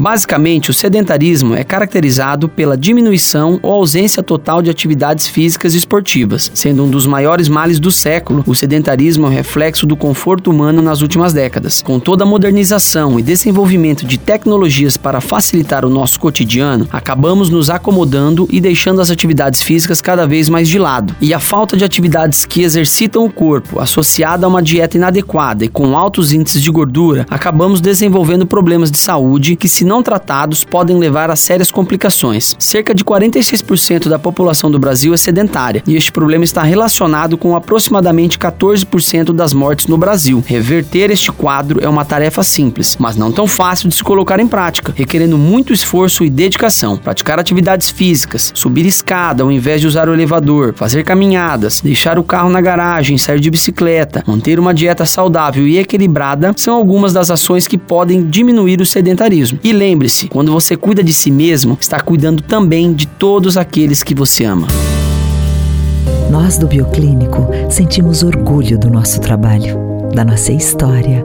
Basicamente, o sedentarismo é caracterizado pela diminuição ou ausência total de atividades físicas e esportivas. Sendo um dos maiores males do século, o sedentarismo é um reflexo do conforto humano nas últimas décadas. Com toda a modernização e desenvolvimento de tecnologias para facilitar o nosso cotidiano, acabamos nos acomodando e deixando as atividades físicas cada vez mais de lado. E a falta de atividades que exercitam o corpo, associada a uma dieta inadequada e com altos índices de gordura, acabamos desenvolvendo problemas de saúde que, se não tratados, podem levar a sérias complicações. Cerca de 46% da população do Brasil é sedentária, e este problema está relacionado com aproximadamente 14% das mortes no Brasil. Reverter este quadro é uma tarefa simples, mas não tão fácil de se colocar em prática, requerendo muito esforço e dedicação. Praticar atividades físicas, subir escada ao invés de usar o elevador, fazer caminhadas, deixar o carro na garagem, sair de bicicleta, manter uma dieta saudável e equilibrada são algumas das ações que podem diminuir o sedentarismo. E lembre-se, quando você cuida de si mesmo, está cuidando também de todos aqueles que você ama. Nós do Bioclínico sentimos orgulho do nosso trabalho, da nossa história,